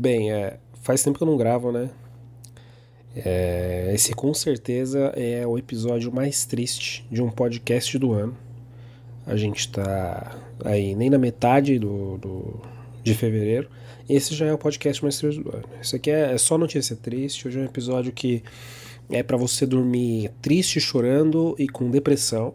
Bem, é, faz tempo que eu não gravo, né? É, esse com certeza é o episódio mais triste de um podcast do ano. A gente tá aí nem na metade do, do de fevereiro. Esse já é o podcast mais triste do ano. Isso aqui é, é só notícia triste. Hoje é um episódio que é para você dormir triste, chorando e com depressão.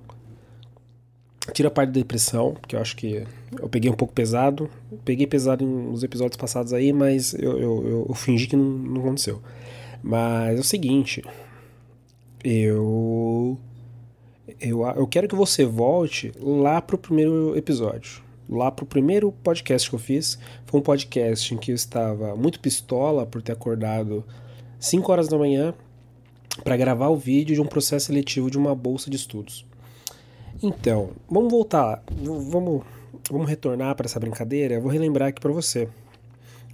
Tira a parte da depressão, porque eu acho que eu peguei um pouco pesado. Peguei pesado nos episódios passados aí, mas eu, eu, eu fingi que não, não aconteceu. Mas é o seguinte, eu, eu eu quero que você volte lá pro primeiro episódio, lá pro primeiro podcast que eu fiz. Foi um podcast em que eu estava muito pistola por ter acordado 5 horas da manhã para gravar o vídeo de um processo seletivo de uma bolsa de estudos. Então, vamos voltar, vamos, vamos retornar para essa brincadeira. Eu vou relembrar aqui para você.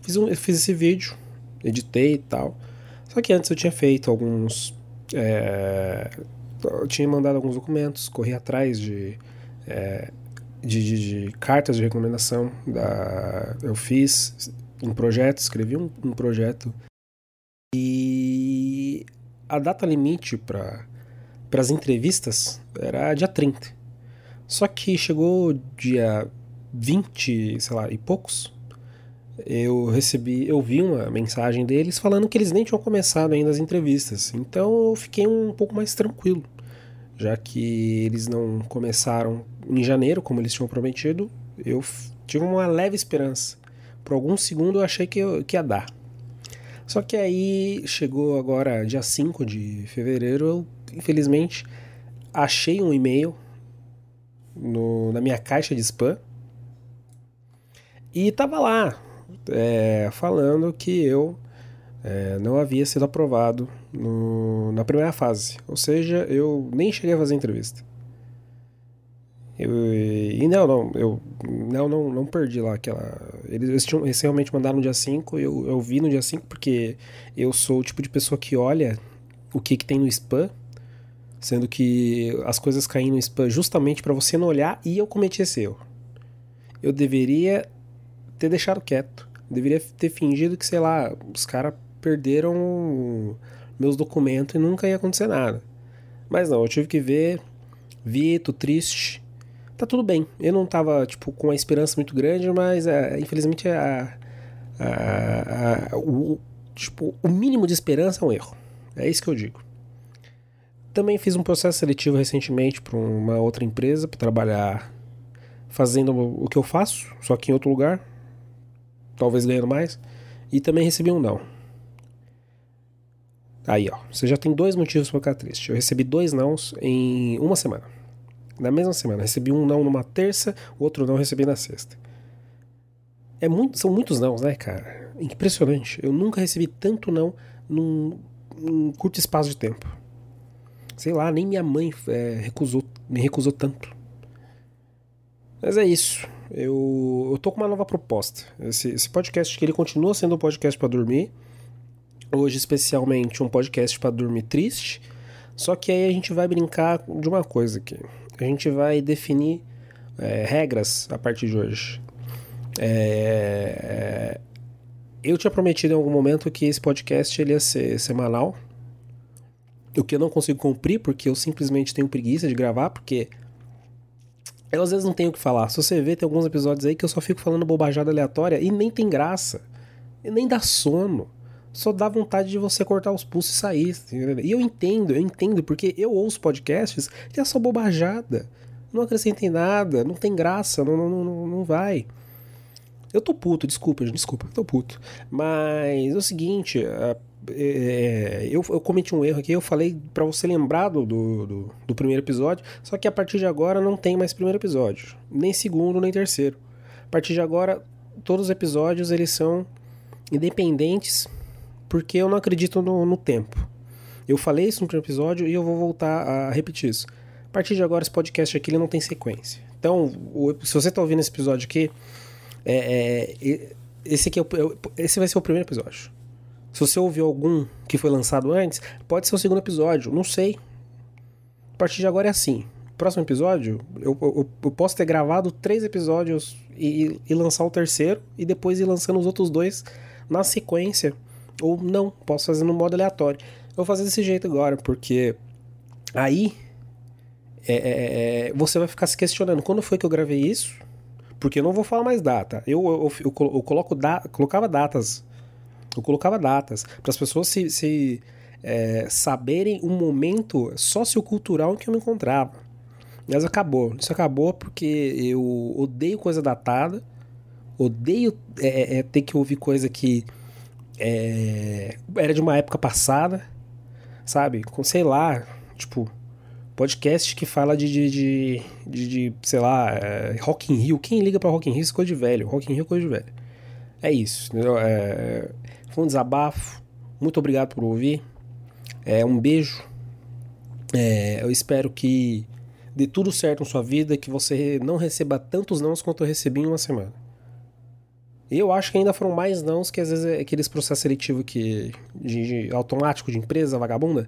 Fiz, um, fiz esse vídeo, editei e tal. Só que antes eu tinha feito alguns. É, eu tinha mandado alguns documentos, corri atrás de, é, de, de, de, cartas de recomendação. Da, eu fiz um projeto, escrevi um, um projeto. E a data limite para as entrevistas era dia 30. Só que chegou dia 20, sei lá, e poucos eu recebi, eu vi uma mensagem deles falando que eles nem tinham começado ainda as entrevistas. Então eu fiquei um pouco mais tranquilo, já que eles não começaram em janeiro, como eles tinham prometido. Eu tive uma leve esperança. Por algum segundo eu achei que, eu, que ia dar. Só que aí chegou agora dia 5 de fevereiro, eu infelizmente achei um e-mail no, na minha caixa de spam e tava lá é, falando que eu é, não havia sido aprovado no, na primeira fase. Ou seja, eu nem cheguei a fazer entrevista. Eu, e não, não, eu não, não, não perdi lá aquela. Eles, eles, tinham, eles realmente mandaram no dia 5, eu, eu vi no dia 5 porque eu sou o tipo de pessoa que olha o que, que tem no spam, sendo que as coisas caem no spam justamente para você não olhar e eu cometi esse erro. Eu deveria ter deixado quieto. Deveria ter fingido que, sei lá, os caras perderam meus documentos e nunca ia acontecer nada. Mas não, eu tive que ver, vi, tô triste. Tá tudo bem. Eu não tava, tipo, com uma esperança muito grande, mas é, infelizmente a, a, a, o, tipo, o mínimo de esperança é um erro. É isso que eu digo. Também fiz um processo seletivo recentemente para uma outra empresa para trabalhar fazendo o que eu faço, só que em outro lugar talvez ganhando mais, e também recebi um não. Aí, ó, você já tem dois motivos para ficar triste. Eu recebi dois nãos em uma semana. Na mesma semana, recebi um não numa terça, outro não recebi na sexta. É muito, são muitos nãos, né, cara? Impressionante. Eu nunca recebi tanto não num, num curto espaço de tempo. Sei lá, nem minha mãe é, recusou, me recusou tanto. Mas é isso. Eu, eu tô com uma nova proposta. Esse, esse podcast que ele continua sendo um podcast para dormir. Hoje, especialmente, um podcast para dormir triste. Só que aí a gente vai brincar de uma coisa aqui. A gente vai definir é, regras a partir de hoje. É, é, eu tinha prometido em algum momento que esse podcast ele ia ser semanal. O que eu não consigo cumprir porque eu simplesmente tenho preguiça de gravar, porque eu às vezes não tenho o que falar. Se você vê, tem alguns episódios aí que eu só fico falando bobajada aleatória e nem tem graça. E nem dá sono. Só dá vontade de você cortar os pulsos e sair. E eu entendo, eu entendo, porque eu ouço podcasts que é só bobajada. Não acrescentem nada, não tem graça, não, não, não, não vai. Eu tô puto, desculpa, desculpa, eu tô puto. Mas é o seguinte, é, eu, eu, cometi um erro aqui, eu falei para você lembrar do, do, do, primeiro episódio, só que a partir de agora não tem mais primeiro episódio, nem segundo, nem terceiro. A partir de agora, todos os episódios eles são independentes, porque eu não acredito no, no tempo. Eu falei isso no primeiro episódio e eu vou voltar a repetir isso. A partir de agora, esse podcast aqui ele não tem sequência. Então, o, se você está ouvindo esse episódio aqui, é, é, esse, aqui é o, esse vai ser o primeiro episódio. Se você ouviu algum que foi lançado antes, pode ser o segundo episódio, não sei. A partir de agora é assim. Próximo episódio, eu, eu, eu posso ter gravado três episódios e, e, lançar o terceiro, e depois ir lançando os outros dois na sequência. Ou não, posso fazer no modo aleatório. Eu vou fazer desse jeito agora, porque aí é, é, é, você vai ficar se questionando quando foi que eu gravei isso? Porque eu não vou falar mais data. Eu, eu, eu, eu coloco da, colocava datas. Eu colocava datas para as pessoas se, se é, saberem o momento sociocultural em que eu me encontrava. Mas acabou. Isso acabou porque eu odeio coisa datada. Odeio é, é, ter que ouvir coisa que era de uma época passada. Sabe? Com, sei lá, tipo podcast que fala de, de, de, de, de sei lá, é, Rock in Rio. Quem liga pra Rock in Rio é coisa de velho. Rock in Rio é coisa de velho. É isso, entendeu? É, foi um desabafo. Muito obrigado por ouvir. É, um beijo. É, eu espero que dê tudo certo na sua vida, que você não receba tantos nãos quanto eu recebi em uma semana. Eu acho que ainda foram mais nãos que às vezes é aqueles processos seletivos que, de, de automático de empresa vagabunda,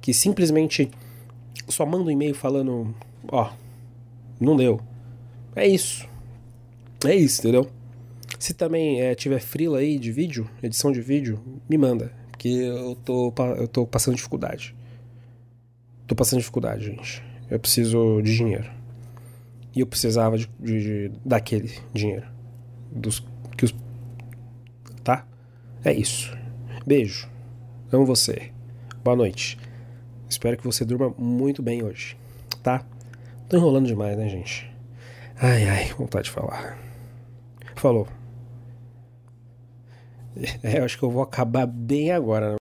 que simplesmente só manda um e-mail falando, ó, não deu. É isso. É isso, entendeu? Se também é, tiver frila aí de vídeo, edição de vídeo, me manda. Porque eu tô, eu tô passando dificuldade. Tô passando dificuldade, gente. Eu preciso de dinheiro. E eu precisava de, de, de daquele dinheiro. Dos que os. Tá? É isso. Beijo. Amo você. Boa noite. Espero que você durma muito bem hoje, tá? Tô enrolando demais, né, gente? Ai, ai, vontade de falar. Falou. É, eu acho que eu vou acabar bem agora?